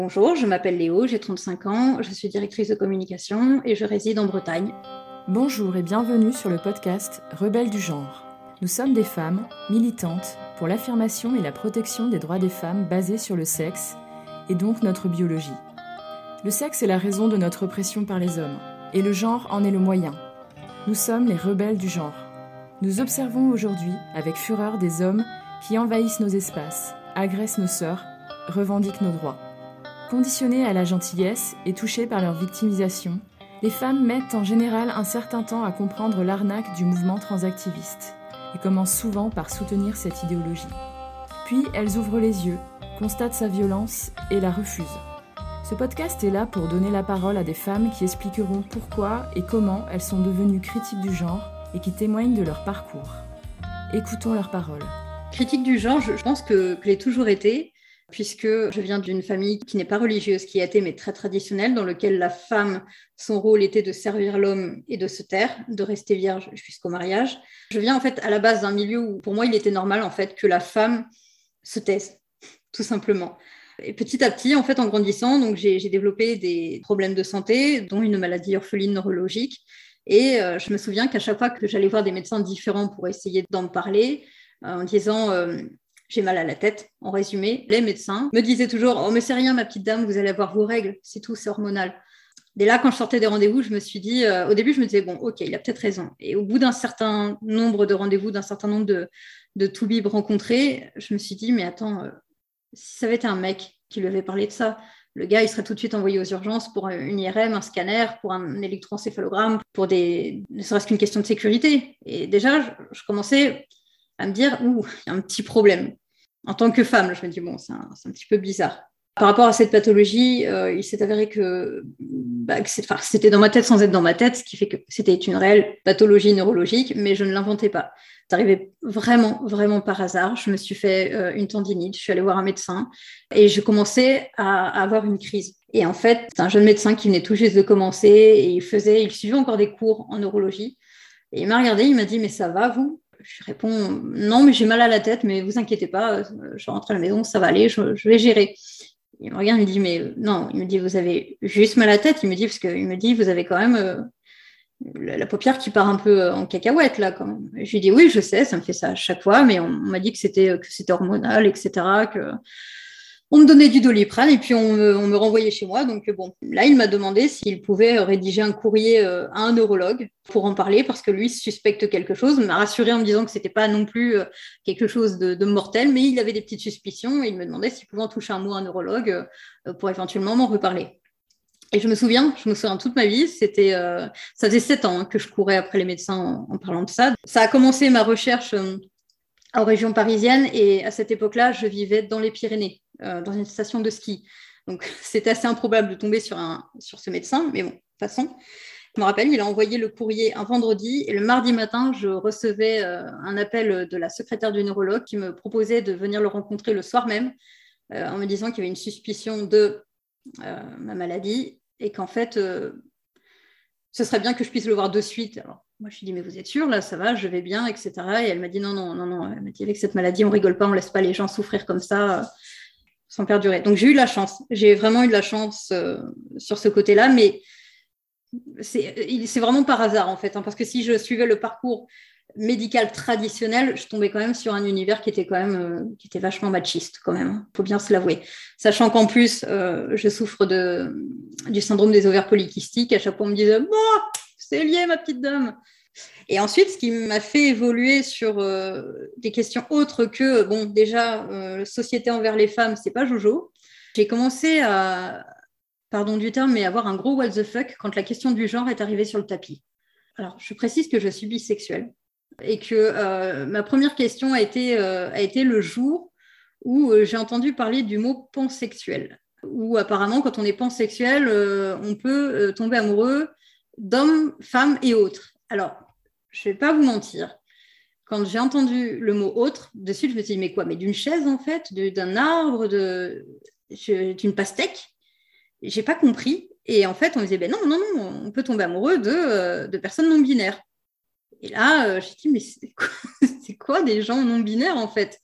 Bonjour, je m'appelle Léo, j'ai 35 ans, je suis directrice de communication et je réside en Bretagne. Bonjour et bienvenue sur le podcast Rebelles du genre. Nous sommes des femmes militantes pour l'affirmation et la protection des droits des femmes basés sur le sexe et donc notre biologie. Le sexe est la raison de notre oppression par les hommes et le genre en est le moyen. Nous sommes les rebelles du genre. Nous observons aujourd'hui avec fureur des hommes qui envahissent nos espaces, agressent nos sœurs, revendiquent nos droits. Conditionnées à la gentillesse et touchées par leur victimisation, les femmes mettent en général un certain temps à comprendre l'arnaque du mouvement transactiviste et commencent souvent par soutenir cette idéologie. Puis elles ouvrent les yeux, constatent sa violence et la refusent. Ce podcast est là pour donner la parole à des femmes qui expliqueront pourquoi et comment elles sont devenues critiques du genre et qui témoignent de leur parcours. Écoutons leurs paroles. Critique du genre, je pense que, que l'ai toujours été, puisque je viens d'une famille qui n'est pas religieuse, qui a été mais très traditionnelle, dans laquelle la femme, son rôle était de servir l'homme et de se taire, de rester vierge jusqu'au mariage. Je viens en fait à la base d'un milieu où pour moi il était normal en fait que la femme se taise, tout simplement. Et petit à petit, en fait, en grandissant, donc j'ai développé des problèmes de santé, dont une maladie orpheline neurologique. Et euh, je me souviens qu'à chaque fois que j'allais voir des médecins différents pour essayer d'en parler, euh, en disant euh, j'ai mal à la tête, en résumé, les médecins me disaient toujours Oh, mais c'est rien, ma petite dame, vous allez avoir vos règles, c'est tout, c'est hormonal. Dès là, quand je sortais des rendez-vous, je me suis dit, au début, je me disais, bon, ok, il a peut-être raison. Et au bout d'un certain nombre de rendez-vous, d'un certain nombre de, de toubibs rencontrés, je me suis dit, mais attends, si ça avait été un mec qui lui avait parlé de ça, le gars, il serait tout de suite envoyé aux urgences pour une IRM, un scanner, pour un électroencéphalogramme, pour des, ne serait-ce qu'une question de sécurité. Et déjà, je commençais à me dire, ouh, il y a un petit problème. En tant que femme, je me dis, bon, c'est un, petit peu bizarre. Par rapport à cette pathologie, euh, il s'est avéré que, bah, c'était dans ma tête sans être dans ma tête, ce qui fait que c'était une réelle pathologie neurologique, mais je ne l'inventais pas. C'est arrivé vraiment, vraiment par hasard. Je me suis fait euh, une tendinite, je suis allée voir un médecin et je commençais à, à avoir une crise. Et en fait, c'est un jeune médecin qui venait tout juste de commencer et il faisait, il suivait encore des cours en neurologie. Et il m'a regardé, il m'a dit, mais ça va, vous? Je réponds non, mais j'ai mal à la tête, mais vous inquiétez pas, je rentre à la maison, ça va aller, je, vais gérer. Il me regarde, il me dit mais non, il me dit vous avez juste mal à la tête, il me dit parce qu'il me dit vous avez quand même euh, la, paupière qui part un peu en cacahuète là quand même. Je lui dis oui, je sais, ça me fait ça à chaque fois, mais on, on m'a dit que c'était que c'était hormonal, etc. Que on me donnait du doliprane et puis on me, renvoyait chez moi. Donc bon, là, il m'a demandé s'il pouvait rédiger un courrier euh, à un neurologue pour en parler parce que lui suspecte quelque chose. M'a rassuré en me disant que c'était pas non plus euh, quelque chose de, mortel, mais il avait des petites suspicions et il me demandait s'il pouvait en toucher un mot à un neurologue euh, pour éventuellement m'en reparler. Et je me souviens, je me souviens toute ma vie, c'était, euh, ça faisait sept ans hein, que je courais après les médecins en, parlant de ça. Ça a commencé ma recherche en région parisienne et à cette époque-là, je vivais dans les Pyrénées euh, dans une station de ski. Donc, c'était assez improbable de tomber sur, un, sur ce médecin, mais bon, de toute façon. Je me rappelle, il a envoyé le courrier un vendredi et le mardi matin, je recevais euh, un appel de la secrétaire du neurologue qui me proposait de venir le rencontrer le soir même euh, en me disant qu'il y avait une suspicion de ma maladie et qu'en fait, ce serait bien que je puisse le voir de suite. Alors, moi, je lui dit, mais vous êtes sûr, là, ça va, je vais bien, etc. Et elle m'a dit, non, non, non, non. Elle m'a dit, avec cette maladie, on rigole pas, on laisse pas les gens souffrir comme ça sans perdurer. Donc j'ai eu la chance, j'ai vraiment eu de la chance euh, sur ce côté-là, mais c'est vraiment par hasard en fait, hein, parce que si je suivais le parcours médical traditionnel, je tombais quand même sur un univers qui était quand même euh, qui était vachement machiste quand même, faut bien se l'avouer. Sachant qu'en plus euh, je souffre de du syndrome des ovaires polykystiques, à chaque fois on me disait c'est lié ma petite dame. Et ensuite, ce qui m'a fait évoluer sur euh, des questions autres que, bon, déjà, euh, société envers les femmes, c'est pas Jojo. J'ai commencé à, pardon du terme, mais avoir un gros what the fuck quand la question du genre est arrivée sur le tapis. Alors, je précise que je suis bisexuelle et que euh, ma première question a été, a été le jour où j'ai entendu parler du mot pansexuel, où apparemment, quand on est pansexuel, on peut tomber amoureux d'hommes, femmes et autres. Alors, je ne vais pas vous mentir. Quand j'ai entendu le mot autre, de suite, je me suis dit, mais quoi Mais d'une chaise, en fait D'un arbre D'une pastèque? J'ai pas compris. Et en fait, on me disait, ben non, non, non, on peut tomber amoureux de, euh, personnes non binaires. Et là, euh, j'ai dit, mais c'est quoi, des gens non binaires, en fait?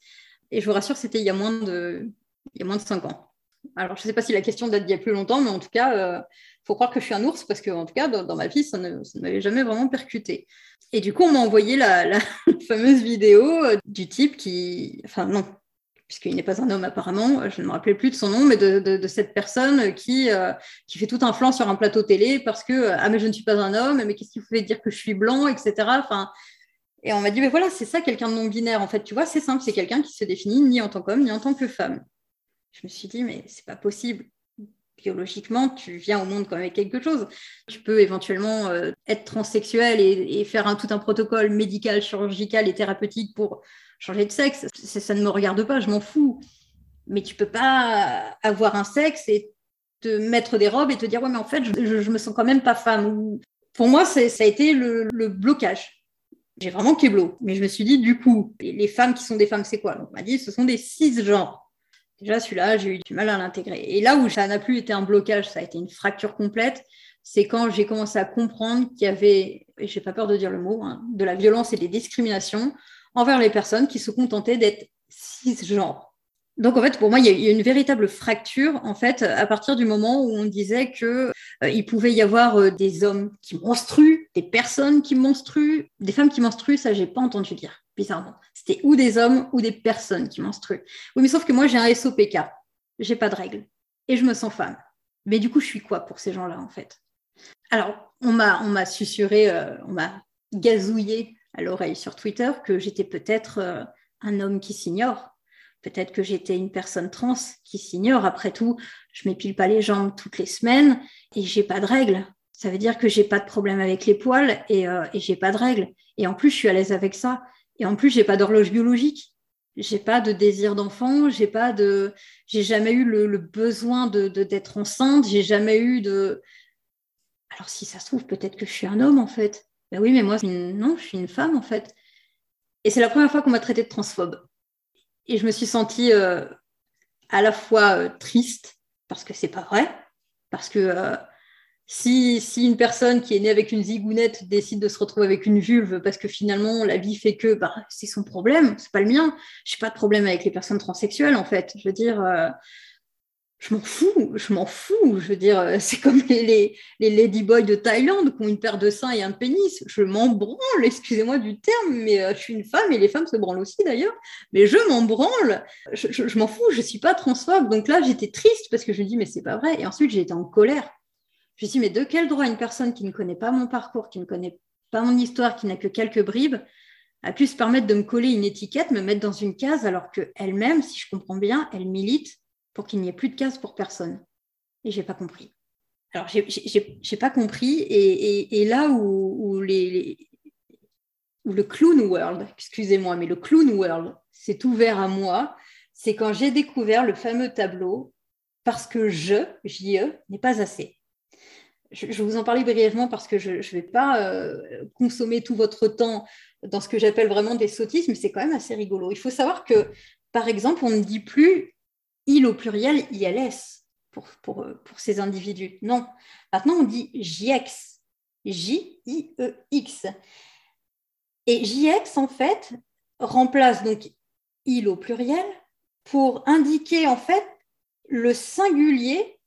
Et je vous rassure, c'était il y a moins de, il y a moins de 5 ans. Alors, je ne sais pas si la question date d'il y a plus longtemps, mais en tout cas, euh, faut croire que je suis un ours parce que, en tout cas, dans, ma vie, ça ne, m'avait jamais vraiment percuté. Et du coup, on m'a envoyé la, fameuse vidéo euh, du type qui. Enfin, non, puisqu'il n'est pas un homme apparemment, je ne me rappelais plus de son nom, mais de, cette personne qui, euh, qui fait tout un flanc sur un plateau télé parce que ah mais je ne suis pas un homme, mais qu'est-ce qui vous fait dire que je suis blanc, etc. Enfin, et on m'a dit mais voilà c'est ça quelqu'un de non binaire en fait, tu vois c'est simple, c'est quelqu'un qui se définit ni en tant qu'homme ni en tant que femme. Je me suis dit mais c'est pas possible. Biologiquement, tu viens au monde quand avec quelque chose. Tu peux éventuellement euh, être transsexuel et, faire tout un protocole médical, chirurgical et thérapeutique pour changer de sexe, ça ne me regarde pas, je m'en fous. Mais tu peux pas avoir un sexe et te mettre des robes et te dire ouais mais en fait je, je, me sens quand même pas femme. Pour moi ça a été le, blocage. J'ai vraiment kéblo, mais je me suis dit du coup les femmes qui sont des femmes c'est quoi? On m'a dit ce sont des cisgenres. Déjà celui-là j'ai eu du mal à l'intégrer. Et là où ça n'a plus été un blocage, ça a été une fracture complète. C'est quand j'ai commencé à comprendre qu'il y avait, et j'ai pas peur de dire le mot, hein, de la violence et des discriminations envers les personnes qui se contentaient d'être cisgenres. Donc en fait, pour moi, il y a une véritable fracture en fait à partir du moment où on disait que euh, pouvait y avoir euh, des hommes qui menstruent, des personnes qui menstruent, des femmes qui menstruent, ça j'ai pas entendu dire bizarrement. C'était ou des hommes ou des personnes qui menstruent. Oui, mais sauf que moi j'ai un SOPK, j'ai pas de règles et je me sens femme. Mais du coup, je suis quoi pour ces gens-là en fait? Alors, on m'a on susurré, euh, on m'a gazouillé à l'oreille sur Twitter que j'étais peut-être euh, un homme qui s'ignore. Peut-être que j'étais une personne trans qui s'ignore. Après tout, je m'épile pas les jambes toutes les semaines et j'ai pas de règles. Ça veut dire que j'ai pas de problème avec les poils et, euh, et j'ai pas de règles. Et en plus, je suis à l'aise avec ça. Et en plus, j'ai pas d'horloge biologique. J'ai pas de désir d'enfant. J'ai pas de, j'ai jamais eu le, besoin de d'être enceinte. J'ai jamais eu de. Alors si ça se trouve, peut-être que je suis un homme en fait. Ben oui, mais moi, non, je suis une femme en fait. Et c'est la première fois qu'on m'a traité de transphobe. Et je me suis sentie euh, à la fois euh, triste, parce que c'est pas vrai, parce que euh, si, si, une personne qui est née avec une zigounette décide de se retrouver avec une vulve, parce que finalement la vie fait que bah, c'est son problème, c'est pas le mien. Je n'ai pas de problème avec les personnes transsexuelles en fait. Je veux dire, je m'en fous, je m'en fous. Je veux dire, euh, c'est comme les, les, ladyboys de Thaïlande qui ont une paire de seins et un pénis. Je m'en branle, excusez-moi du terme, mais euh, je suis une femme et les femmes se branlent aussi d'ailleurs. Mais je m'en branle, je, m'en fous, je ne suis pas transphobe. Donc là, j'étais triste parce que je me dis, mais c'est pas vrai. Et ensuite, j'ai été en colère. Je me suis dit, mais de quel droit une personne qui ne connaît pas mon parcours, qui ne connaît pas mon histoire, qui n'a que quelques bribes, a pu se permettre de me coller une étiquette, me mettre dans une case, alors qu'elle-même, si je comprends bien, elle milite pour qu'il n'y ait plus de cases pour personne. Et j'ai pas compris. Alors, j'ai pas compris. Et, là où, les, le clown world, excusez-moi, mais le clown world s'est ouvert à moi, c'est quand j'ai découvert le fameux tableau parce que je, JE, n'est pas assez. Je, vais vous en parler brièvement parce que je ne vais pas euh, consommer tout votre temps dans ce que j'appelle vraiment des sottises, mais c'est quand même assez rigolo. Il faut savoir que, par exemple, on ne dit plus il au pluriel ILS pour, pour, pour ces individus. Non. Maintenant, on dit JX. J-I-E-X. Et JX, en fait, remplace donc il au pluriel pour indiquer, en fait, le singulier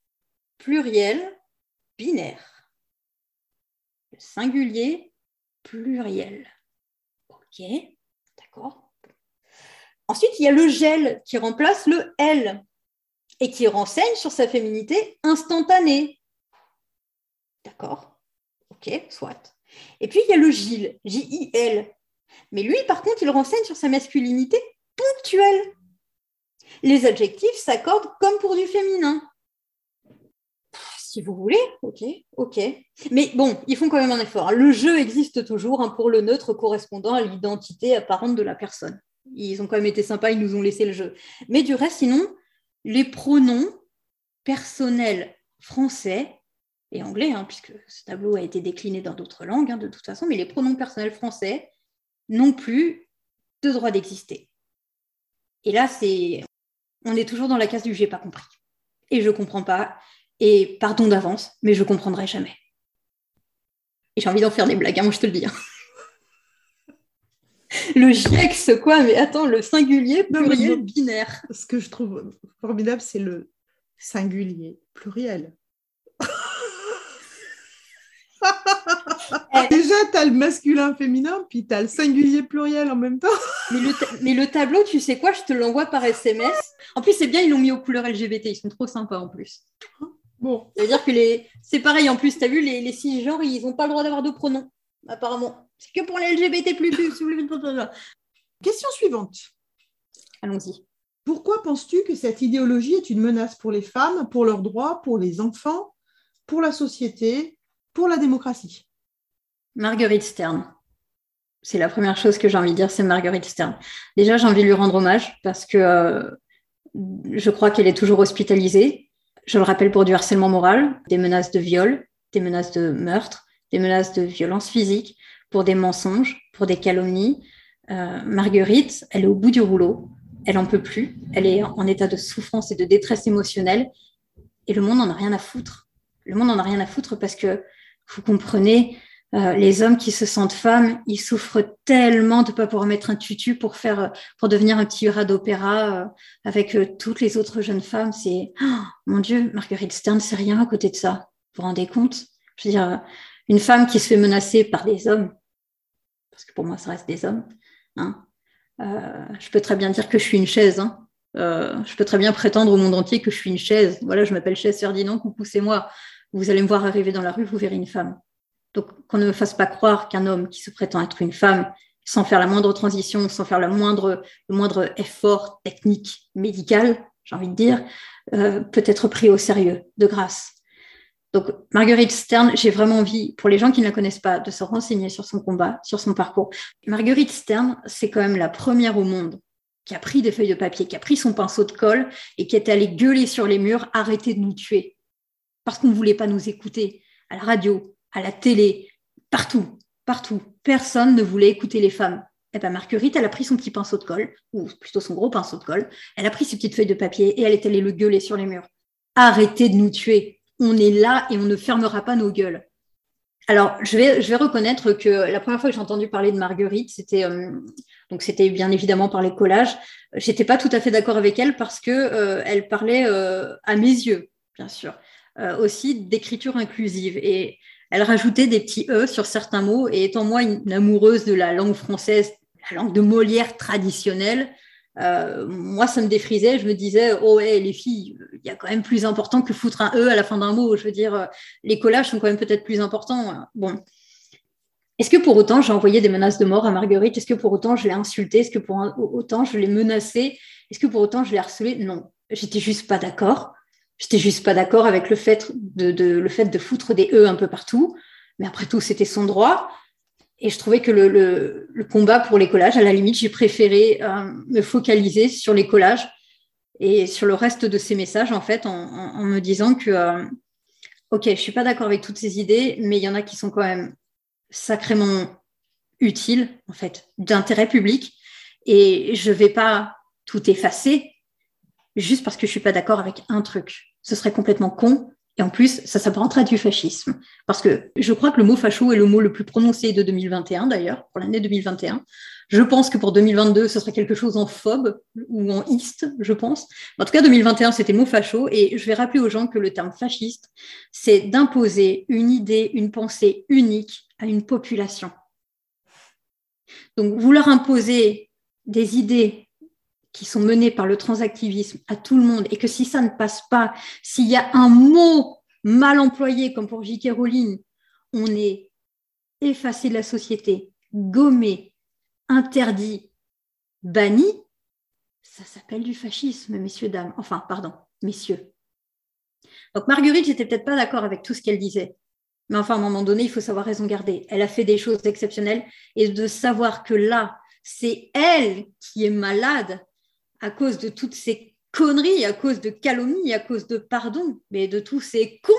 pluriel binaire. Le singulier pluriel. OK, d'accord. Ensuite, il y a le gel qui remplace le L et qui renseigne sur sa féminité instantanée. D'accord Ok, soit. Et puis il y a le Gilles, J-I-L. Mais lui, par contre, il renseigne sur sa masculinité ponctuelle. Les adjectifs s'accordent comme pour du féminin. Si vous voulez, ok, ok. Mais bon, ils font quand même un effort. Le jeu existe toujours hein, pour le neutre correspondant à l'identité apparente de la personne. Ils ont quand même été sympas, ils nous ont laissé le jeu. Mais du reste, sinon, les pronoms personnels français et anglais, hein, puisque ce tableau a été décliné dans d'autres langues hein, de toute façon, mais les pronoms personnels français n'ont plus de droit d'exister. Et là, c'est, on est toujours dans la case du j'ai pas compris. Et je comprends pas. Et pardon d'avance, mais je comprendrai jamais. Et j'ai envie d'en faire des blagues, hein, moi je te le dis. le GIEX, quoi, mais attends, le singulier pluriel binaire. Ce que je trouve formidable, c'est le singulier, pluriel. Eh. Déjà, tu as le masculin, féminin, puis tu as le singulier pluriel en même temps. mais, le tableau, tu sais quoi, je te l'envoie par SMS. En plus, c'est bien, ils l'ont mis aux couleurs LGBT, ils sont trop sympas en plus. Bon. Ça veut dire que les... c'est pareil en plus, tu as vu, les, les six genres, ils n'ont pas le droit d'avoir de pronoms, apparemment. C'est que pour les LGBT. Question suivante. Allons-y. Pourquoi penses-tu que cette idéologie est une menace pour les femmes, pour leurs droits, pour les enfants, pour la société, pour la démocratie? Marguerite Stern. C'est la première chose que j'ai envie de dire, c'est Marguerite Stern. Déjà, j'ai envie de lui rendre hommage parce que euh, je crois qu'elle est toujours hospitalisée. Je le rappelle pour du harcèlement moral, des menaces de viol, des menaces de meurtre, des menaces de violence physique, pour des mensonges, pour des calomnies. Euh, Marguerite, elle est au bout du rouleau, elle en peut plus, elle est en état de souffrance et de détresse émotionnelle, et le monde n'en a rien à foutre. Le monde n'en a rien à foutre parce que vous comprenez, euh, les hommes qui se sentent femmes, ils souffrent tellement de ne pas pouvoir mettre un tutu pour faire, pour devenir un petit rat d'opéra euh, avec euh, toutes les autres jeunes femmes. C'est, oh, mon Dieu, Marguerite Stern, c'est rien à côté de ça. Vous vous rendez compte? Je veux dire, une femme qui se fait menacer par des hommes, parce que pour moi, ça reste des hommes. Hein, je peux très bien dire que je suis une chaise. Hein. je peux très bien prétendre au monde entier que je suis une chaise. Voilà, je m'appelle chaise Ferdinand, coucou, c'est moi. Vous allez me voir arriver dans la rue, vous verrez une femme. Donc, qu'on ne me fasse pas croire qu'un homme qui se prétend être une femme, sans faire la moindre transition, sans faire le moindre effort technique, médical, j'ai envie de dire, euh, peut être pris au sérieux, de grâce. Donc, Marguerite Stern, j'ai vraiment envie, pour les gens qui ne la connaissent pas, de se renseigner sur son combat, sur son parcours. Marguerite Stern, c'est quand même la première au monde qui a pris des feuilles de papier, qui a pris son pinceau de colle et qui est allée gueuler sur les murs, arrêtez de nous tuer. Parce qu'on ne voulait pas nous écouter à la radio, à la télé, partout, partout. Personne ne voulait écouter les femmes. Eh ben Marguerite, elle a pris son petit pinceau de colle, ou plutôt son gros pinceau de colle, elle a pris ses petites feuilles de papier et elle est allée le gueuler sur les murs. Arrêtez de nous tuer. On est là et on ne fermera pas nos gueules. Alors, je vais, je reconnaître que la première fois que j'ai entendu parler de Marguerite, c'était euh, bien évidemment par les collages. J'étais pas tout à fait d'accord avec elle parce que euh, elle parlait euh, à mes yeux, bien sûr, aussi d'écriture inclusive. Et elle rajoutait des petits E sur certains mots. Et étant moi une amoureuse de la langue française, la langue de Molière traditionnelle, euh, moi, ça me défrisait. Je me disais, oh ouais, les filles, il y a quand même plus important que foutre un E à la fin d'un mot. Je veux dire, euh, les collages sont quand même peut-être plus importants. Bon. Est-ce que pour autant, j'ai envoyé des menaces de mort à Marguerite? Est-ce que pour autant, je l'ai insultée? Est-ce que pour autant, je l'ai menacée? Est-ce que pour autant, je l'ai harcelée? Non. J'étais juste pas d'accord. J'étais juste pas d'accord avec le fait de, le fait de foutre des E un peu partout. Mais après tout, c'était son droit. Et je trouvais que le, combat pour les collages, à la limite, j'ai préféré euh, me focaliser sur les collages et sur le reste de ces messages, en fait, en, me disant que, euh, OK, je suis pas d'accord avec toutes ces idées, mais il y en a qui sont quand même sacrément utiles, en fait, d'intérêt public. Et je vais pas tout effacer juste parce que je suis pas d'accord avec un truc ce serait complètement con. Et en plus, ça s'apparenterait du fascisme. Parce que je crois que le mot facho est le mot le plus prononcé de 2021, d'ailleurs, pour l'année 2021. Je pense que pour 2022, ce serait quelque chose en phobe ou en iste, je pense. En tout cas, 2021, c'était mot facho. Et je vais rappeler aux gens que le terme fasciste, c'est d'imposer une idée, une pensée unique à une population. Donc, vouloir imposer des idées qui sont menées par le transactivisme à tout le monde et que si ça ne passe pas, s'il y a un mot mal employé, comme pour J.K. Rowling, on est effacé de la société, gommé, interdit, banni, ça s'appelle du fascisme, messieurs, dames. Enfin, pardon, messieurs. Donc Marguerite, j'étais peut-être pas d'accord avec tout ce qu'elle disait. Mais enfin, à un moment donné, il faut savoir raison garder. Elle a fait des choses exceptionnelles et de savoir que là, c'est elle qui est malade à cause de toutes ces conneries, à cause de calomnies, à cause de pardon, mais de tous ces cons.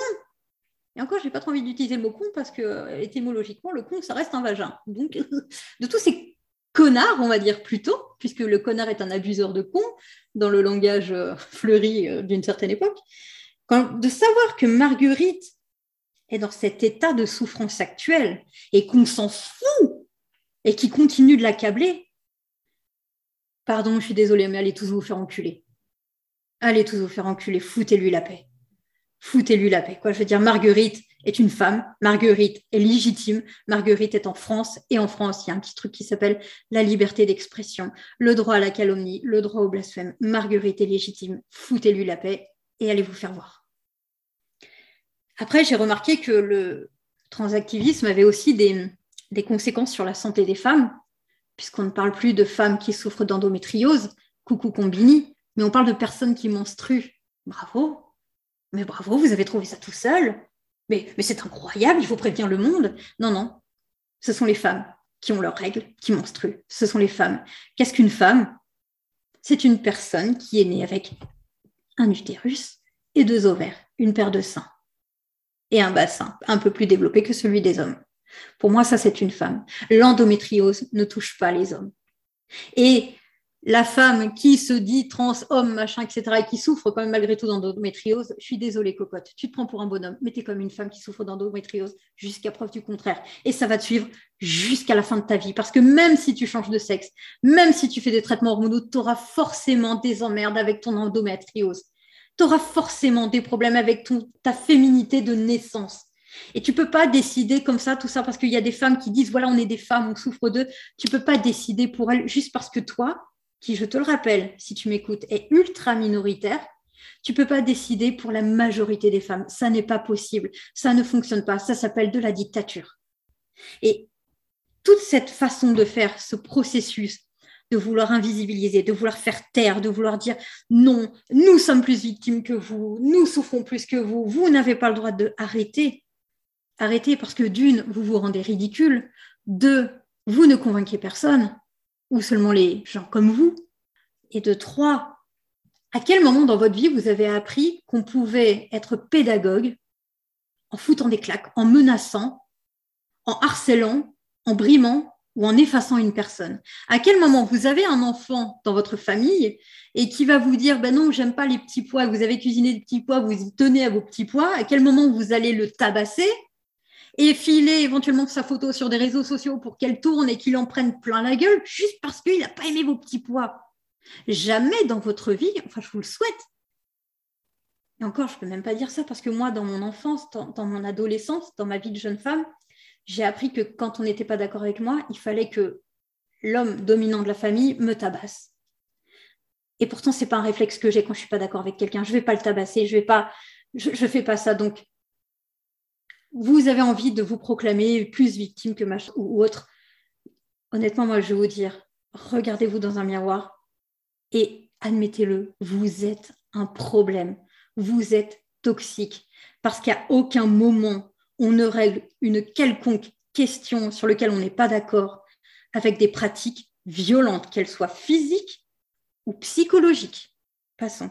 Et encore, je n'ai pas trop envie d'utiliser le mot con parce que euh, étymologiquement, le con, ça reste un vagin. Donc, de tous ces connards, on va dire plutôt, puisque le connard est un abuseur de con dans le langage euh, fleuri euh, d'une certaine époque, de savoir que Marguerite est dans cet état de souffrance actuelle et qu'on s'en fout et qui continue de l'accabler, Pardon, je suis désolée, mais allez tous vous faire enculer. allez tous vous faire enculer, foutez-lui la paix. Foutez-lui la paix. Quoi. Je veux dire, Marguerite est une femme, Marguerite est légitime, Marguerite est en France, et en France, il y a un petit truc qui s'appelle la liberté d'expression, le droit à la calomnie, le droit au blasphème. Marguerite est légitime, foutez-lui la paix et allez vous faire voir. Après, j'ai remarqué que le transactivisme avait aussi des, des conséquences sur la santé des femmes, puisqu'on ne parle plus de femmes qui souffrent d'endométriose, coucou combini, mais on parle de personnes qui menstruent. Bravo, mais bravo, vous avez trouvé ça tout seul. Mais, mais c'est incroyable, il faut prévenir le monde. Non, non, ce sont les femmes qui ont leurs règles, qui menstruent. Ce sont les femmes. Qu'est-ce qu'une femme? C'est une personne qui est née avec un utérus et deux ovaires, une paire de seins et un bassin un peu plus développé que celui des hommes. Pour moi, ça, c'est une femme. L'endométriose ne touche pas les hommes. Et la femme qui se dit trans, homme, machin, etc., et qui souffre quand même malgré tout d'endométriose, je suis désolée, cocotte, tu te prends pour un bonhomme, mais tu es comme une femme qui souffre d'endométriose jusqu'à preuve du contraire. Et ça va te suivre jusqu'à la fin de ta vie. Parce que même si tu changes de sexe, même si tu fais des traitements hormonaux, tu auras forcément des emmerdes avec ton endométriose. Tu auras forcément des problèmes avec ta féminité de naissance. Et tu peux pas décider comme ça, tout ça, parce qu'il y a des femmes qui disent, voilà, on est des femmes, on souffre d'eux. Tu peux pas décider pour elles juste parce que toi, qui, je te le rappelle, si tu m'écoutes, est ultra minoritaire, tu peux pas décider pour la majorité des femmes. Ça n'est pas possible. Ça ne fonctionne pas. Ça s'appelle de la dictature. Et toute cette façon de faire, ce processus de vouloir invisibiliser, de vouloir faire taire, de vouloir dire non, nous sommes plus victimes que vous, nous souffrons plus que vous, vous n'avez pas le droit de arrêter. Arrêtez parce que d'une, vous vous rendez ridicule, deux, vous ne convainquez personne, ou seulement les gens comme vous. Et de trois, à quel moment dans votre vie vous avez appris qu'on pouvait être pédagogue en foutant des claques, en menaçant, en harcelant, en brimant ou en effaçant une personne? À quel moment vous avez un enfant dans votre famille et qui va vous dire ben non, j'aime pas les petits pois, vous avez cuisiné des petits pois, vous y tenez à vos petits pois, à quel moment vous allez le tabasser et filer éventuellement sa photo sur des réseaux sociaux pour qu'elle tourne et qu'il en prenne plein la gueule juste parce qu'il n'a pas aimé vos petits pois. Jamais dans votre vie, enfin je vous le souhaite. Et encore, je ne peux même pas dire ça parce que moi, dans mon enfance, dans, mon adolescence, dans ma vie de jeune femme, j'ai appris que quand on n'était pas d'accord avec moi, il fallait que l'homme dominant de la famille me tabasse. Et pourtant, ce n'est pas un réflexe que j'ai quand je ne suis pas d'accord avec quelqu'un. Je ne vais pas le tabasser, je je fais pas ça. Donc, vous avez envie de vous proclamer plus victime que machin ou autre, honnêtement, moi, je vais vous dire, regardez-vous dans un miroir et admettez-le, vous êtes un problème, vous êtes toxique, parce qu'à aucun moment on ne règle une quelconque question sur laquelle on n'est pas d'accord avec des pratiques violentes, qu'elles soient physiques ou psychologiques. Passons.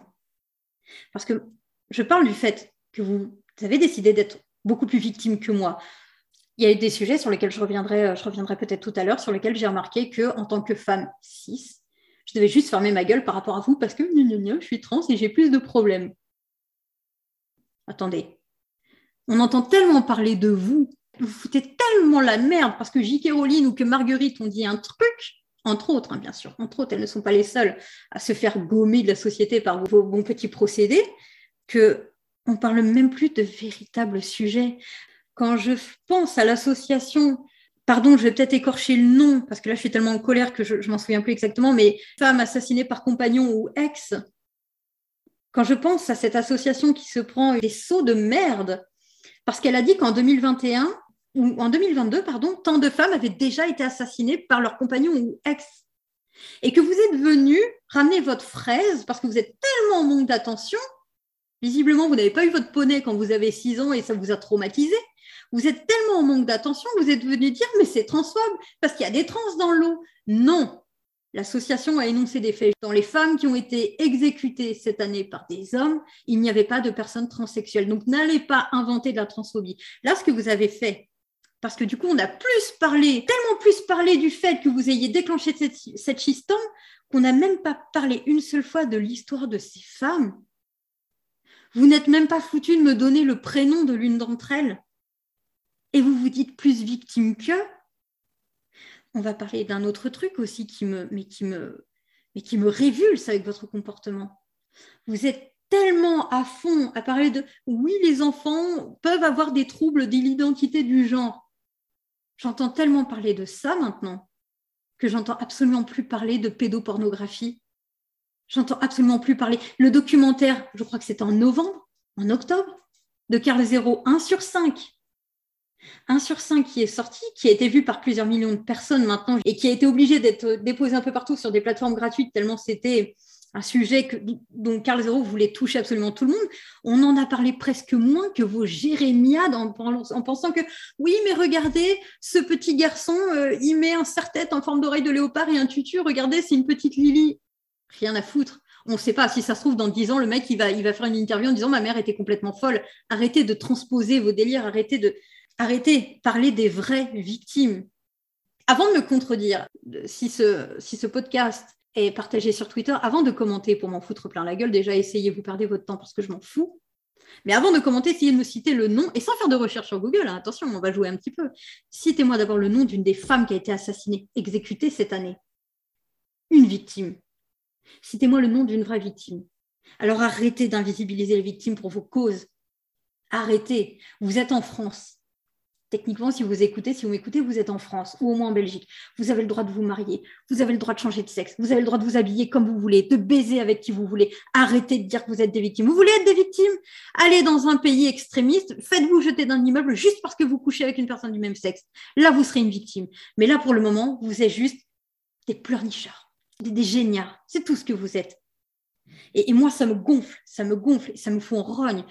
Parce que je parle du fait que vous avez décidé d'être beaucoup plus victime que moi. Il y a eu des sujets sur lesquels je reviendrai, euh, je reviendrai peut-être tout à l'heure, sur lesquels j'ai remarqué que en tant que femme cis, je devais juste fermer ma gueule par rapport à vous parce que je suis trans et j'ai plus de problèmes. Attendez, on entend tellement parler de vous, vous foutez tellement la merde parce que J.K. Rowling ou que Marguerite ont dit un truc, entre autres, hein, bien sûr, entre autres, elles ne sont pas les seules à se faire gommer de la société par vos bons petits procédés, que on parle même plus de véritables sujets. Quand je pense à l'association, pardon, je vais peut-être écorcher le nom, parce que là, je suis tellement en colère que je ne m'en souviens plus exactement, mais femme assassinée par compagnon ou ex, quand je pense à cette association qui se prend des sauts de merde, parce qu'elle a dit qu'en 2021, ou en 2022, pardon, tant de femmes avaient déjà été assassinées par leur compagnon ou ex. Et que vous êtes venu ramener votre fraise parce que vous êtes tellement en manque d'attention Visiblement, vous n'avez pas eu votre poney quand vous avez 6 ans et ça vous a traumatisé. Vous êtes tellement en manque d'attention, vous êtes venu dire mais c'est transphobe parce qu'il y a des trans dans l'eau. Non, L'association a énoncé des faits. Dans les femmes qui ont été exécutées cette année par des hommes, il n'y avait pas de personnes transsexuelles. Donc n'allez pas inventer de la transphobie. Là, ce que vous avez fait, parce que du coup, on a plus parlé, tellement plus parlé du fait que vous ayez déclenché cette, cette qu'on n'a même pas parlé une seule fois de l'histoire de ces femmes vous n'êtes même pas foutu de me donner le prénom de l'une d'entre elles. Et vous vous dites plus victime qu'eux. On va parler d'un autre truc aussi qui me, qui me révulse avec votre comportement. Vous êtes tellement à fond à parler de oui, les enfants peuvent avoir des troubles de l'identité du genre. J'entends tellement parler de ça maintenant que j'entends absolument plus parler de pédopornographie. J'entends absolument plus parler. Le documentaire, je crois que c'était en novembre, en octobre, de Carl Zéro, 1 sur 5. 1 sur 5 qui est sorti, qui a été vu par plusieurs millions de personnes maintenant et qui a été obligé d'être déposé un peu partout sur des plateformes gratuites tellement c'était un sujet que, dont Carl Zero voulait toucher absolument tout le monde, on en a parlé presque moins que vos jérémiades en, en pensant que oui, mais regardez, ce petit garçon, euh, il met un serre-tête en forme d'oreille de léopard et un tutu, regardez, c'est une petite Lily. Rien à foutre. On ne sait pas, si ça se trouve, dans 10 ans, le mec, va, il faire une interview en disant ma mère était complètement folle. Arrêtez de transposer vos délires, arrêtez de arrêtez, parler des vraies victimes. Avant de me contredire, si ce, podcast et partagez sur Twitter avant de commenter pour m'en foutre plein la gueule. Déjà, essayez, vous perdez votre temps parce que je m'en fous. Mais avant de commenter, essayez de me citer le nom, et sans faire de recherche sur Google, hein, attention, on va jouer un petit peu. Citez-moi d'abord le nom d'une des femmes qui a été assassinée, exécutée cette année. Une victime. Citez-moi le nom d'une vraie victime. Alors arrêtez d'invisibiliser les victimes pour vos causes. Arrêtez. Vous êtes en France techniquement, si vous écoutez, si vous m'écoutez, vous êtes en France ou au moins en Belgique. Vous avez le droit de vous marier, vous avez le droit de changer de sexe, vous avez le droit de vous habiller comme vous voulez, de baiser avec qui vous voulez. Arrêtez de dire que vous êtes des victimes. Vous voulez être des victimes? Allez dans un pays extrémiste, faites-vous jeter d'un immeuble juste parce que vous couchez avec une personne du même sexe. Là, vous serez une victime. Mais là, pour le moment, vous êtes juste des pleurnichards, des, des. C'est tout ce que vous êtes. Et, moi, ça me gonfle, ça me gonfle, ça me fout en rogne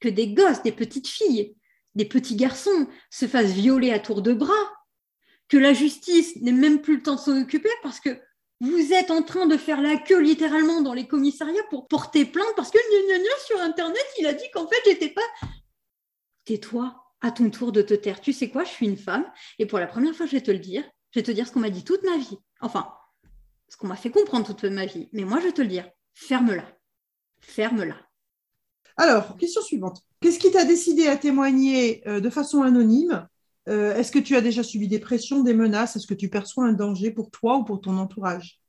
que des gosses, des petites filles, des petits garçons se fassent violer à tour de bras, que la justice n'ait même plus le temps de s'en occuper parce que vous êtes en train de faire la queue littéralement dans les commissariats pour porter plainte parce que sur Internet, il a dit qu'en fait, j'étais pas. Tais-toi, à ton tour de te taire. Tu sais quoi, je suis une femme et pour la première fois, je vais te le dire. Je vais te dire ce qu'on m'a dit toute ma vie. Enfin, ce qu'on m'a fait comprendre toute ma vie. Mais moi, je vais te le dire. Ferme-la. Ferme-la. Alors, question suivante. Qu'est-ce qui t'a décidé à témoigner euh, de façon anonyme? Euh, Est-ce que tu as déjà subi des pressions, des menaces? Est-ce que tu perçois un danger pour toi ou pour ton entourage?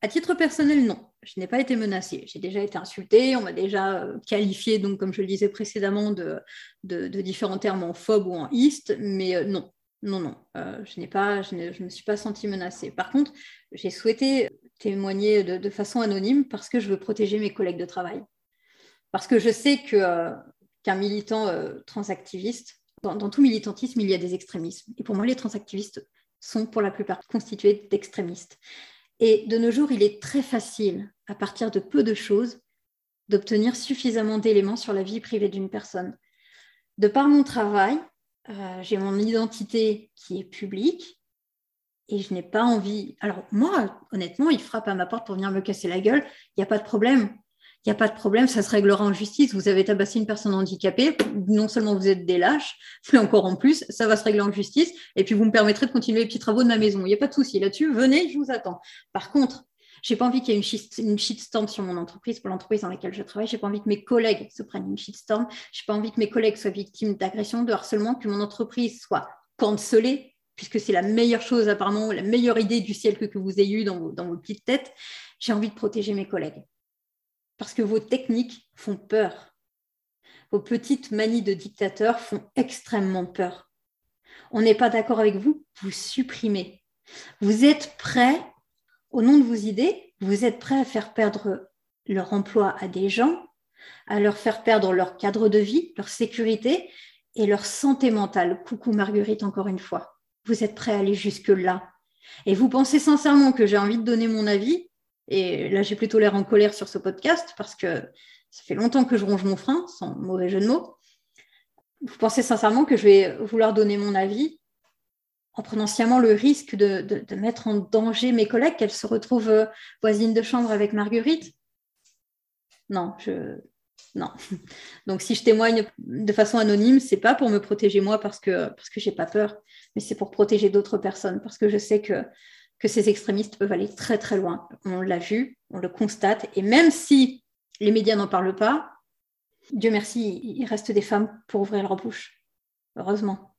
À titre personnel, non. Je n'ai pas été menacée. J'ai déjà été insultée. On m'a déjà euh, qualifiée, donc, comme je le disais précédemment, de, de, différents termes en phobe ou en east, mais non. Non, non, je n'ai pas, je ne me suis pas sentie menacée. Par contre, j'ai souhaité témoigner de, façon anonyme parce que je veux protéger mes collègues de travail. Parce que je sais que qu'un militant euh, transactiviste. Dans, tout militantisme, il y a des extrémismes. Et pour moi, les transactivistes sont pour la plupart constitués d'extrémistes. Et de nos jours, il est très facile, à partir de peu de choses, d'obtenir suffisamment d'éléments sur la vie privée d'une personne. De par mon travail, euh, j'ai mon identité qui est publique et je n'ai pas envie. Alors moi, honnêtement, il frappe à ma porte pour venir me casser la gueule, il n'y a pas de problème il n'y a pas de problème, ça se réglera en justice. Vous avez tabassé une personne handicapée, non seulement vous êtes des lâches, mais encore en plus, ça va se régler en justice. Et puis vous me permettrez de continuer les petits travaux de ma maison. Il n'y a pas de souci là-dessus. Venez, je vous attends. Par contre, j'ai pas envie qu'il y ait une, shit, une shitstorm sur mon entreprise, pour l'entreprise dans laquelle je travaille. J'ai pas envie que mes collègues se prennent une shitstorm. J'ai pas envie que mes collègues soient victimes d'agression, de harcèlement, que mon entreprise soit cancelée, puisque c'est la meilleure chose apparemment, la meilleure idée du ciel que, que vous ayez eue dans vos petites têtes. J'ai envie de protéger mes collègues parce que vos techniques font peur. Vos petites manies de dictateur font extrêmement peur. On n'est pas d'accord avec vous, vous supprimez. Vous êtes prêt, au nom de vos idées, vous êtes prêt à faire perdre leur emploi à des gens, à leur faire perdre leur cadre de vie, leur sécurité et leur santé mentale. Coucou Marguerite, encore une fois. Vous êtes prêt à aller jusque-là. Et vous pensez sincèrement que j'ai envie de donner mon avis et là, j'ai plutôt l'air en colère sur ce podcast parce que ça fait longtemps que je ronge mon frein, sans mauvais jeu de mots. Vous pensez sincèrement que je vais vouloir donner mon avis en prenant sciemment le risque de, mettre en danger mes collègues, qu'elles se retrouvent euh, voisines de chambre avec Marguerite? Non, je, non. Donc si je témoigne de façon anonyme, c'est pas pour me protéger moi parce que parce que pas peur, mais c'est pour protéger d'autres personnes parce que je sais que que ces extrémistes peuvent aller très très loin. On l'a vu, on le constate, et même si les médias n'en parlent pas, Dieu merci, il reste des femmes pour ouvrir leur bouche. Heureusement.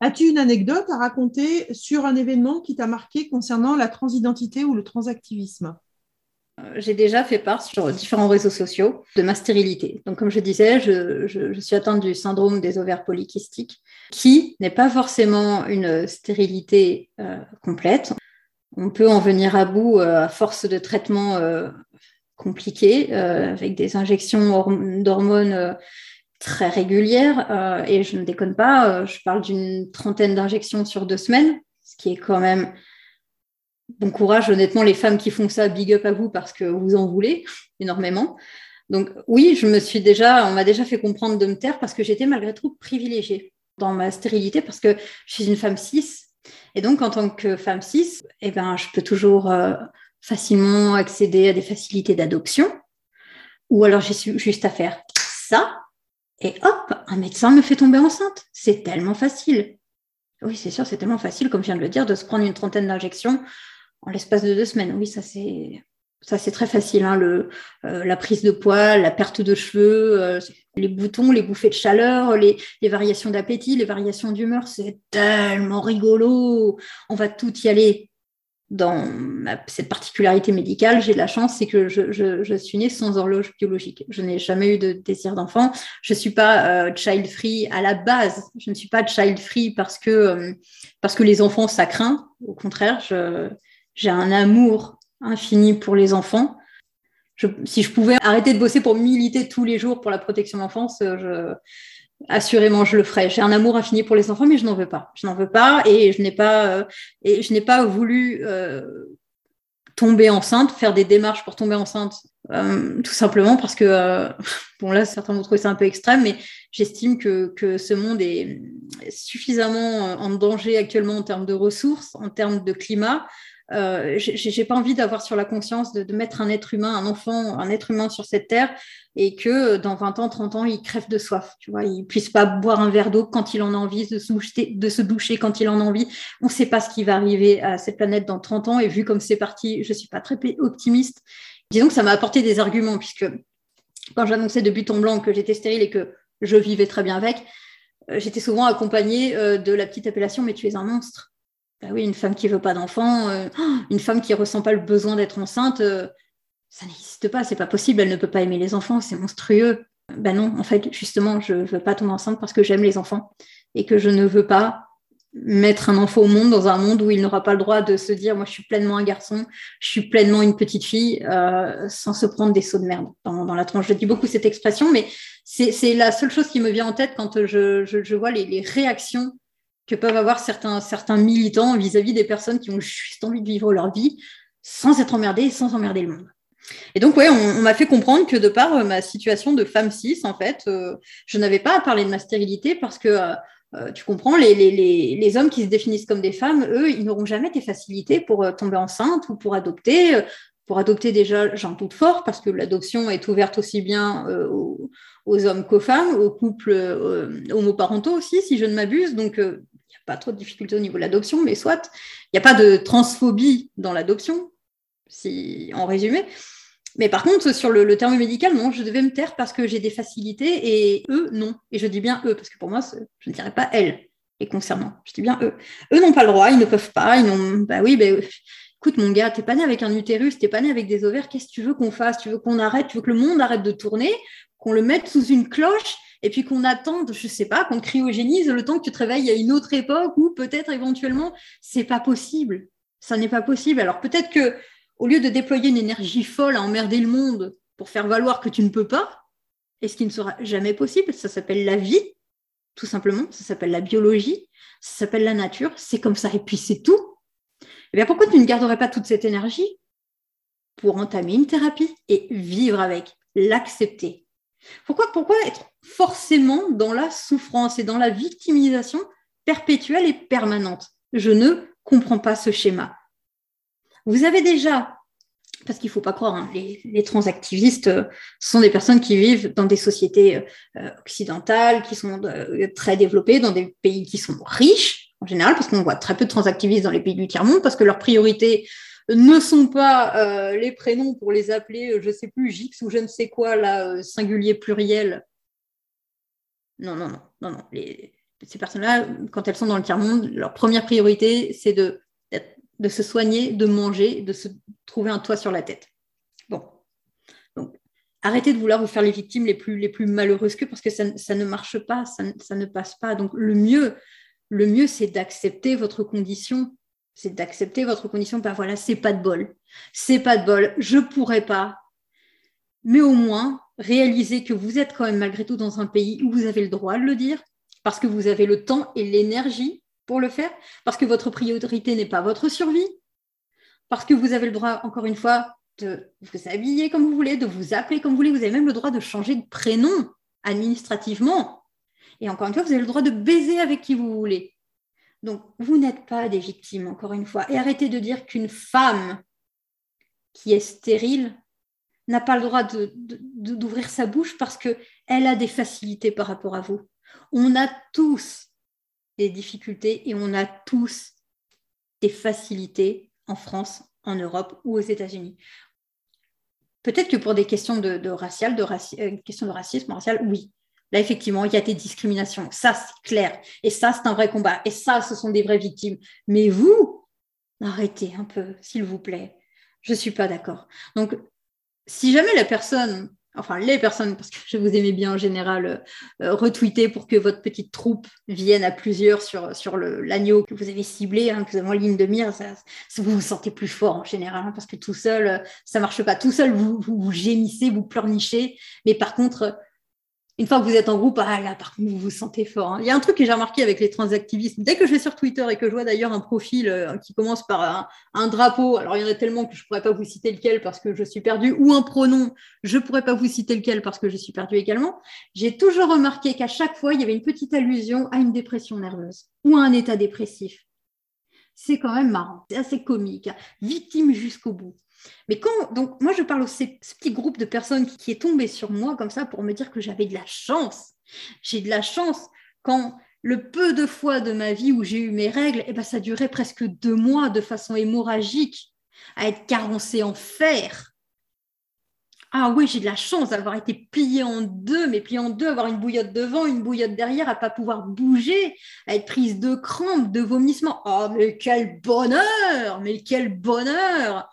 As-tu une anecdote à raconter sur un événement qui t'a marqué concernant la transidentité ou le transactivisme? J'ai déjà fait part sur différents réseaux sociaux de ma stérilité. Donc, comme je disais, je, suis atteinte du syndrome des ovaires polykystiques, qui n'est pas forcément une stérilité euh, complète. On peut en venir à bout euh, à force de traitements euh, compliqués, avec des injections d'hormones très régulières. et je ne déconne pas, je parle d'une trentaine d'injections sur deux semaines, ce qui est quand même bon courage, honnêtement, les femmes qui font ça, big up à vous parce que vous en voulez énormément. Donc oui, je me suis déjà, on m'a déjà fait comprendre de me taire parce que j'étais malgré tout privilégiée dans ma stérilité parce que je suis une femme cis. Et donc, en tant que femme cis, eh ben, je peux toujours euh, facilement accéder à des facilités d'adoption. Ou alors, j'ai juste à faire ça et hop, un médecin me fait tomber enceinte. C'est tellement facile. Oui, c'est sûr, c'est tellement facile, comme je viens de le dire, de se prendre une trentaine d'injections en l'espace de deux semaines. Oui, ça c'est ça c'est très facile. Hein, le, euh, la prise de poids, la perte de cheveux, euh, les boutons, les bouffées de chaleur, les, les variations d'appétit, les variations d'humeur, c'est tellement rigolo. On va tout y aller. Dans cette particularité médicale, j'ai la chance, c'est que je, suis née sans horloge biologique. Je n'ai jamais eu de désir d'enfant. Je ne suis pas euh, child free à la base. Je ne suis pas child free parce que, parce que les enfants, ça craint. Au contraire, j'ai un amour infini pour les enfants. si je pouvais arrêter de bosser pour militer tous les jours pour la protection de l'enfance, je, assurément je le ferais. J'ai un amour infini pour les enfants, mais je n'en veux pas. Je n'en veux pas et je n'ai pas euh, voulu euh, tomber enceinte, faire des démarches pour tomber enceinte, euh, tout simplement parce que bon là certains vont trouver ça un peu extrême, mais j'estime que, que ce monde est suffisamment en danger actuellement en termes de ressources, en termes de climat, euh, j'ai pas envie d'avoir sur la conscience de, mettre un être humain, un enfant, un être humain sur cette terre et que dans 20 ans, 30 ans, il crève de soif, tu vois, il puisse pas boire un verre d'eau quand il en a envie, de se, doucher, se quand il en a envie. On ne sait pas ce qui va arriver à cette planète dans 30 ans et vu comme c'est parti, je suis pas très optimiste. Disons que ça m'a apporté des arguments puisque quand j'annonçais de but en blanc que j'étais stérile et que je vivais très bien avec, euh, j'étais souvent accompagnée euh, de la petite appellation mais tu es un monstre bah oui, une femme qui veut pas d'enfant, euh, une femme qui ressent pas le besoin d'être enceinte, euh, ça n'existe pas, c'est pas possible, elle ne peut pas aimer les enfants, c'est monstrueux. Ben non, en fait, justement, je veux pas tomber enceinte parce que j'aime les enfants et que je ne veux pas mettre un enfant au monde dans un monde où il n'aura pas le droit de se dire moi je suis pleinement un garçon, je suis pleinement une petite fille, euh, sans se prendre des sauts de merde dans, la tronche. Je dis beaucoup cette expression, mais c'est la seule chose qui me vient en tête quand je, vois les réactions que peuvent avoir certains, certains militants vis-à-vis des personnes qui ont juste envie de vivre leur vie sans être emmerdées et sans emmerder le monde. Et donc, ouais, on, m'a fait comprendre que de par euh, ma situation de femme cis, en fait, euh, je n'avais pas à parler de ma stérilité parce que, euh, tu comprends, les, les, les, les, hommes qui se définissent comme des femmes, eux, ils n'auront jamais des facilités pour tomber enceinte ou pour adopter. Pour adopter déjà, j'en doute fort parce que l'adoption est ouverte aussi bien aux, aux, hommes qu'aux femmes, aux couples homoparentaux aussi, si je ne m'abuse. Donc, pas trop de difficultés au niveau de l'adoption, mais soit. Il n'y a pas de transphobie dans l'adoption, si en résumé. Mais par contre, sur le, terme médical, non, je devais me taire parce que j'ai des facilités et eux, non. Et je dis bien eux, parce que pour moi, je ne dirais pas elles les concernant. Je dis bien eux. Eux n'ont pas le droit, ils ne peuvent pas, ils n'ont. Bah oui, bah, écoute, mon gars, t'es pas né avec un utérus, t'es pas né avec des ovaires, qu'est-ce que tu veux qu'on fasse? Tu veux qu'on arrête? Tu veux que le monde arrête de tourner? Qu'on le mette sous une cloche? Et puis qu'on attende, je sais pas, qu'on cryogénise le temps que tu te réveilles à une autre époque ou peut-être éventuellement, c'est pas possible. Ça n'est pas possible. Alors peut-être que au lieu de déployer une énergie folle à emmerder le monde pour faire valoir que tu ne peux pas, et ce qui ne sera jamais possible, ça s'appelle la vie, tout simplement, ça s'appelle la biologie, ça s'appelle la nature, c'est comme ça, et puis c'est tout. Eh bien, pourquoi tu ne garderais pas toute cette énergie? Pour entamer une thérapie et vivre avec, l'accepter pourquoi, être forcément dans la souffrance et dans la victimisation perpétuelle et permanente? Je ne comprends pas ce schéma. Vous avez déjà, parce qu'il ne faut pas croire, hein, les, transactivistes euh, sont des personnes qui vivent dans des sociétés euh, occidentales, qui sont euh, très développées, dans des pays qui sont riches en général, parce qu'on voit très peu de transactivistes dans les pays du tiers-monde, parce que leur priorité, ne sont pas euh, les prénoms pour les appeler, euh, je ne sais plus, Jix ou je ne sais quoi, là, euh, singulier pluriel. Non, non, non, non, non. ces personnes-là, quand elles sont dans le tiers-monde, leur première priorité, c'est de, de se soigner, de manger, de se trouver un toit sur la tête. Bon. arrêtez de vouloir vous faire les victimes les plus, les plus malheureuses que parce que ça, ne marche pas, ça, ça, ne passe pas. Donc le mieux, le mieux, c'est d'accepter votre condition. C'est d'accepter votre condition. Ben voilà, c'est pas de bol. C'est pas de bol. Je pourrais pas. Mais au moins, réaliser que vous êtes quand même malgré tout dans un pays où vous avez le droit de le dire, parce que vous avez le temps et l'énergie pour le faire, parce que votre priorité n'est pas votre survie, parce que vous avez le droit, encore une fois, de vous habiller comme vous voulez, de vous appeler comme vous voulez. Vous avez même le droit de changer de prénom administrativement. Et encore une fois, vous avez le droit de baiser avec qui vous voulez. Donc, vous n'êtes pas des victimes, encore une fois. Et arrêtez de dire qu'une femme qui est stérile n'a pas le droit d'ouvrir sa bouche parce qu'elle a des facilités par rapport à vous. On a tous des difficultés et on a tous des facilités en France, en Europe ou aux États-Unis. Peut-être que pour des questions de, racial, de euh, questions de racisme racial, oui. Là, effectivement, il y a des discriminations. Ça, c'est clair. Et ça, c'est un vrai combat. Et ça, ce sont des vraies victimes. Mais vous, arrêtez un peu, s'il vous plaît. Je ne suis pas d'accord. Donc, si jamais la personne enfin les personnes, parce que je vous aimais bien en général, euh, euh, retweeter pour que votre petite troupe vienne à plusieurs sur, sur l'agneau que vous avez ciblé, hein, que vous avez en ligne de mire, ça, vous vous sentez plus fort en général, hein, parce que tout seul, euh, ça marche pas. Tout seul, vous, vous gémissez, vous pleurnichez, mais par contre, une fois que vous êtes en groupe, ah là, par contre, vous vous sentez fort. Hein. Il y a un truc que j'ai remarqué avec les transactivistes. Dès que je vais sur Twitter et que je vois d'ailleurs un profil euh, qui commence par un, drapeau, alors il y en a tellement que je ne pourrais pas vous citer lequel parce que je suis perdu, ou un pronom, je ne pourrais pas vous citer lequel parce que je suis perdu également. J'ai toujours remarqué qu'à chaque fois, il y avait une petite allusion à une dépression nerveuse ou à un état dépressif. C'est quand même marrant, c'est assez comique, victime jusqu'au bout. Mais quand, donc, moi, je parle de ce petit groupe de personnes qui, est tombé sur moi comme ça pour me dire que j'avais de la chance. J'ai de la chance quand le peu de fois de ma vie où j'ai eu mes règles, eh ben, ça durait presque deux mois de façon hémorragique à être carencée en fer. Ah oui, j'ai de la chance d'avoir été pliée en deux, mais pliée en deux, avoir une bouillotte devant, une bouillotte derrière, à pas pouvoir bouger, à être prise de crampes, de vomissements. Oh, mais quel bonheur Mais quel bonheur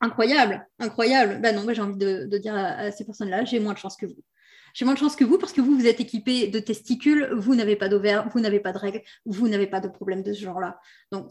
incroyable, incroyable. Ben non, moi j'ai envie de, dire à, ces personnes-là, j'ai moins de chance que vous. J'ai moins de chance que vous parce que vous, vous êtes équipé de testicules, vous n'avez pas d'ovaires, vous n'avez pas de règles, vous n'avez pas de problème de ce genre-là. Donc,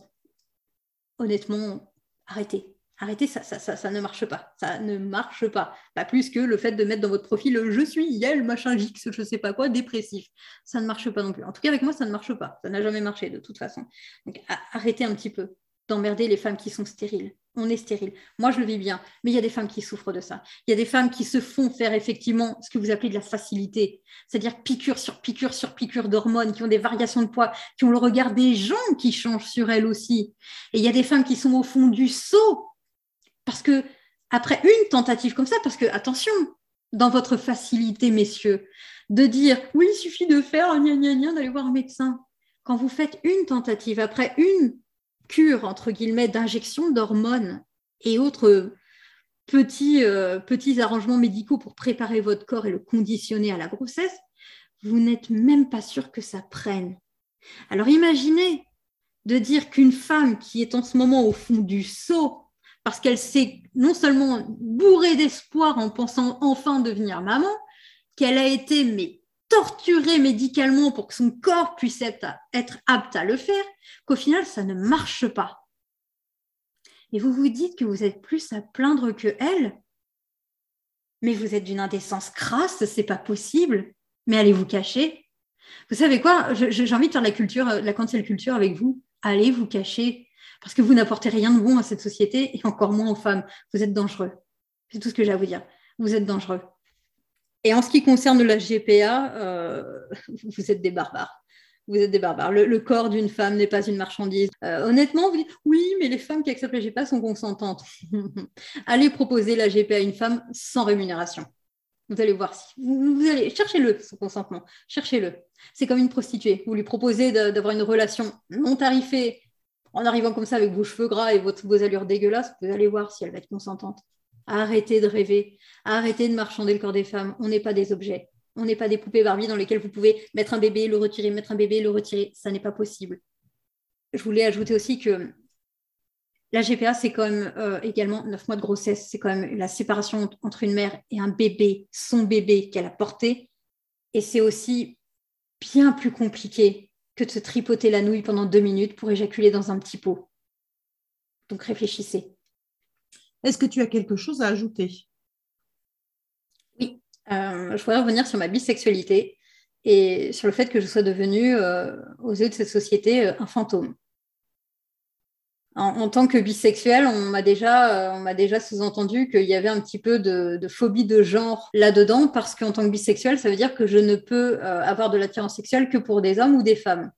honnêtement, arrêtez. Arrêtez, ça, ça, ça, ne marche pas. Ça ne marche pas. Pas plus que le fait de mettre dans votre profil je suis Yel, machin X, je sais pas quoi, dépressif. Ça ne marche pas non plus. En tout cas, avec moi, ça ne marche pas. Ça n'a jamais marché de toute façon. Donc, arrêtez un petit peu d'emmerder les femmes qui sont stériles on est stérile. Moi, je le vis bien, mais il y a des femmes qui souffrent de ça. Il y a des femmes qui se font faire effectivement ce que vous appelez de la facilité, c'est-à-dire piqûre sur piqûre sur piqûre d'hormones, qui ont des variations de poids, qui ont le regard des gens qui changent sur elles aussi. Et il y a des femmes qui sont au fond du seau, parce que après une tentative comme ça, parce que attention, dans votre facilité, messieurs, de dire oui, il suffit de faire gna gna gna, d'aller voir un médecin. Quand vous faites une tentative, après une cure, entre guillemets, d'injection d'hormones et autres petits, euh, petits arrangements médicaux pour préparer votre corps et le conditionner à la grossesse, vous n'êtes même pas sûr que ça prenne. Alors imaginez de dire qu'une femme qui est en ce moment au fond du seau, parce qu'elle s'est non seulement bourrée d'espoir en pensant enfin devenir maman, qu'elle a été mais torturer médicalement pour que son corps puisse être, apte à le faire, qu'au final, ça ne marche pas. Et vous vous dites que vous êtes plus à plaindre que elle, mais vous êtes d'une indécence crasse, c'est pas possible, mais allez vous cacher? Vous savez quoi? J'ai envie de faire la culture, la cancel culture avec vous. Allez vous cacher, parce que vous n'apportez rien de bon à cette société et encore moins aux femmes. Vous êtes dangereux. C'est tout ce que j'ai à vous dire. Vous êtes dangereux. Et en ce qui concerne la GPA, euh, vous êtes des barbares. Vous êtes des barbares. Le, corps d'une femme n'est pas une marchandise. Euh, honnêtement, vous dites oui, mais les femmes qui acceptent la GPA sont consentantes. allez proposer la GPA à une femme sans rémunération. Vous allez voir si vous, allez cherchez-le son consentement, cherchez-le. C'est comme une prostituée. Vous lui proposez d'avoir une relation non tarifée en arrivant comme ça avec vos cheveux gras et votre, vos allures dégueulasses. Vous allez voir si elle va être consentante. Arrêtez de rêver. Arrêtez de marchander le corps des femmes. On n'est pas des objets. On n'est pas des poupées Barbie dans lesquelles vous pouvez mettre un bébé, le retirer, mettre un bébé, le retirer. Ça n'est pas possible. Je voulais ajouter aussi que la GPA, c'est quand même euh, également neuf mois de grossesse. C'est quand même la séparation entre une mère et un bébé, son bébé qu'elle a porté. Et c'est aussi bien plus compliqué que de se tripoter la nouille pendant deux minutes pour éjaculer dans un petit pot. Donc réfléchissez. Est-ce que tu as quelque chose à ajouter? Oui, euh, je voudrais revenir sur ma bisexualité et sur le fait que je sois devenue, euh, aux yeux de cette société, un fantôme en, tant que bisexuel, on m'a déjà, euh, sous-entendu qu'il y avait un petit peu de, phobie de genre là-dedans, parce qu'en tant que bisexuel, ça veut dire que je ne peux euh, avoir de l'attirance sexuelle que pour des hommes ou des femmes.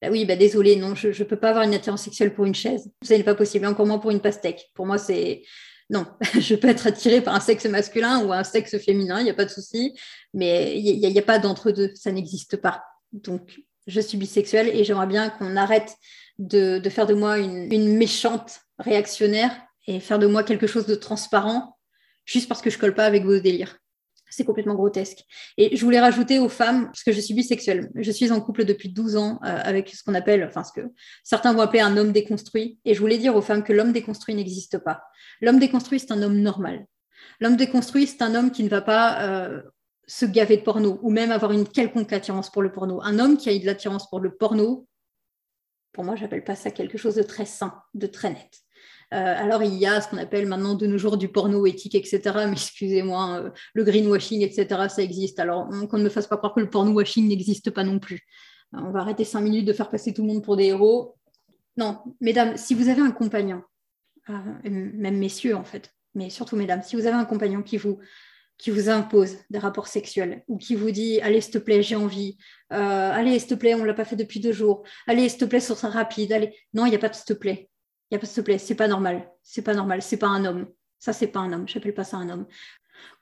Bah oui, bah désolé, non, je ne peux pas avoir une attirance sexuelle pour une chaise. Ce n'est pas possible, encore moins pour une pastèque. Pour moi, c'est. Non, je peux être attirée par un sexe masculin ou un sexe féminin, il n'y a pas de souci, mais il n'y a, a, pas d'entre-deux, ça n'existe pas. Donc, je suis bisexuelle et j'aimerais bien qu'on arrête de, faire de moi une, méchante réactionnaire et faire de moi quelque chose de transparent juste parce que je colle pas avec vos délires. C'est complètement grotesque. Et je voulais rajouter aux femmes, parce que je suis bisexuelle, je suis en couple depuis 12 ans euh, avec ce qu'on appelle, enfin ce que certains vont appeler un homme déconstruit. Et je voulais dire aux femmes que l'homme déconstruit n'existe pas. L'homme déconstruit, c'est un homme normal. L'homme déconstruit, c'est un homme qui ne va pas euh, se gaver de porno ou même avoir une quelconque attirance pour le porno. Un homme qui a eu de l'attirance pour le porno, pour moi, j'appelle pas ça quelque chose de très sain, de très net. Euh, alors, il y a ce qu'on appelle maintenant de nos jours du porno éthique, etc. Mais excusez-moi, euh, le greenwashing, etc., ça existe. Alors, qu'on ne me fasse pas croire que le porno washing n'existe pas non plus. Euh, on va arrêter cinq minutes de faire passer tout le monde pour des héros. Non, mesdames, si vous avez un compagnon, même messieurs en fait, mais surtout mesdames, si vous avez un compagnon qui vous qui vous impose des rapports sexuels ou qui vous dit allez s'il te plaît j'ai envie euh, allez s'il te plaît on l'a pas fait depuis deux jours allez s'il te plaît sur ça rapide allez. Non il n'y a pas de s'il te plaît. Il y a pas de s'il te plaît. C'est pas normal. C'est pas normal. C'est pas un homme. Ça c'est pas un homme. J'appelle pas ça un homme.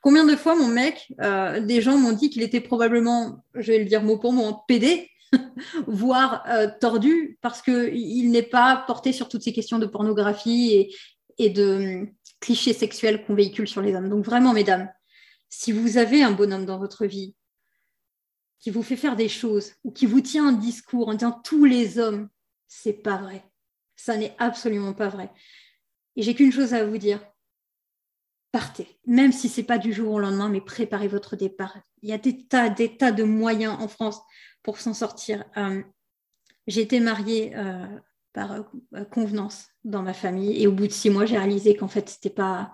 Combien de fois mon mec euh, des gens m'ont dit qu'il était probablement je vais le dire mot pour mot pédé voire euh, tordu parce qu'il n'est pas porté sur toutes ces questions de pornographie et, et de hum, clichés sexuels qu'on véhicule sur les hommes. Donc vraiment mesdames si vous avez un bonhomme dans votre vie qui vous fait faire des choses ou qui vous tient un discours en disant tous les hommes, c'est pas vrai. Ça n'est absolument pas vrai. Et j'ai qu'une chose à vous dire. Partez, même si c'est pas du jour au lendemain, mais préparez votre départ. Il y a des tas, des tas de moyens en France pour s'en sortir. Euh, j'ai été mariée euh, par euh, convenance dans ma famille et au bout de six mois, j'ai réalisé qu'en fait, c'était pas,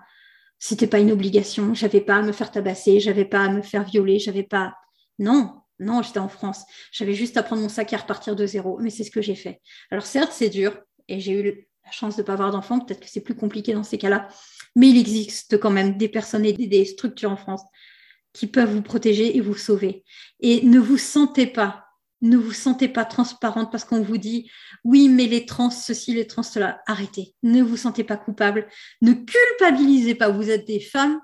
c'était pas une obligation. J'avais pas à me faire tabasser, j'avais pas à me faire violer, j'avais pas. Non, non, j'étais en France. J'avais juste à prendre mon sac et à repartir de zéro. Mais c'est ce que j'ai fait. Alors certes, c'est dur et j'ai eu la chance de ne pas avoir d'enfant. Peut-être que c'est plus compliqué dans ces cas-là. Mais il existe quand même des personnes et des structures en France qui peuvent vous protéger et vous sauver. Et ne vous sentez pas ne vous sentez pas transparente parce qu'on vous dit oui, mais les trans, ceci, les trans, cela. Arrêtez. Ne vous sentez pas coupable. Ne culpabilisez pas. Vous êtes des femmes.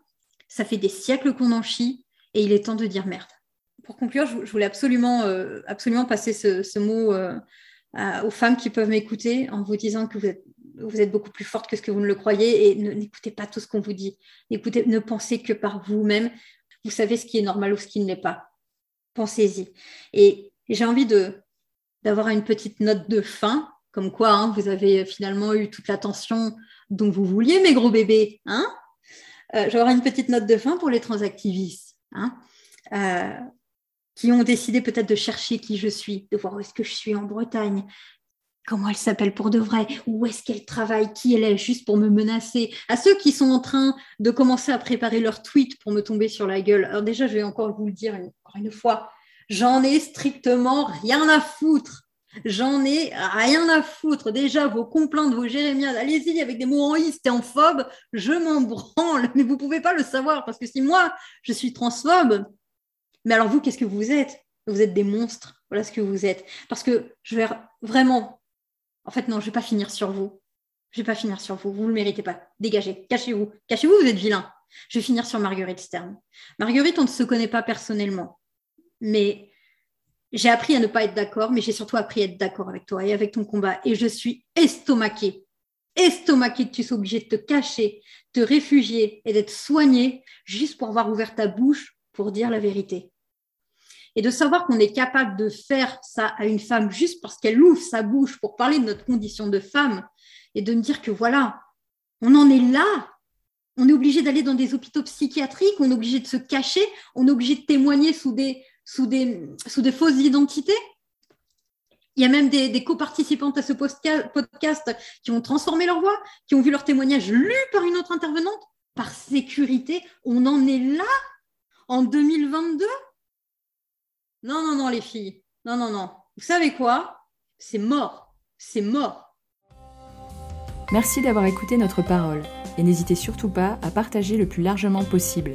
Ça fait des siècles qu'on en chie et il est temps de dire merde. Pour conclure, je voulais absolument, euh, absolument passer ce, mot euh, aux femmes qui peuvent m'écouter en vous disant que vous êtes, vous êtes beaucoup plus forte que ce que vous ne le croyez et n'écoutez pas tout ce qu'on vous dit. Écoutez, ne pensez que par vous-même. Vous savez ce qui est normal ou ce qui ne l'est pas. Pensez-y. Et j'ai envie de d'avoir une petite note de fin, comme quoi hein, vous avez finalement eu toute l'attention dont vous vouliez, mes gros bébés. Hein euh, J'aurai une petite note de fin pour les transactivistes hein, euh, qui ont décidé peut-être de chercher qui je suis, de voir où est-ce que je suis en Bretagne, comment elle s'appelle pour de vrai, où est-ce qu'elle travaille, qui elle est, juste pour me menacer. À ceux qui sont en train de commencer à préparer leur tweet pour me tomber sur la gueule. Alors déjà, je vais encore vous le dire encore une fois, J'en ai strictement rien à foutre. J'en ai rien à foutre. Déjà, vos complaintes, vos jérémiades, allez-y avec des mots en et en phobe, je m'en branle. Mais vous ne pouvez pas le savoir parce que si moi, je suis transphobe, mais alors vous, qu'est-ce que vous êtes? Vous êtes des monstres. Voilà ce que vous êtes. Parce que je vais vraiment. En fait, non, je ne vais pas finir sur vous. Je ne vais pas finir sur vous. Vous ne le méritez pas. Dégagez. Cachez-vous. Cachez-vous, vous êtes vilain. Je vais finir sur Marguerite Stern. Marguerite, on ne se connaît pas personnellement mais j'ai appris à ne pas être d'accord, mais j'ai surtout appris à être d'accord avec toi et avec ton combat. Et je suis estomaquée, estomaquée que tu sois obligée de te cacher, te réfugier et d'être soignée juste pour avoir ouvert ta bouche pour dire la vérité. Et de savoir qu'on est capable de faire ça à une femme juste parce qu'elle ouvre sa bouche pour parler de notre condition de femme, et de me dire que voilà, on en est là. On est obligé d'aller dans des hôpitaux psychiatriques, on est obligé de se cacher, on est obligé de témoigner sous des, sous des, sous des fausses identités. Il y a même des, des coparticipantes à ce podcast qui ont transformé leur voix, qui ont vu leur témoignage lu par une autre intervenante. Par sécurité, on en est là en 2022 Non, non, non, les filles. Non, non, non. Vous savez quoi? C'est mort. C'est mort. Merci d'avoir écouté notre parole et n'hésitez surtout pas à partager le plus largement possible.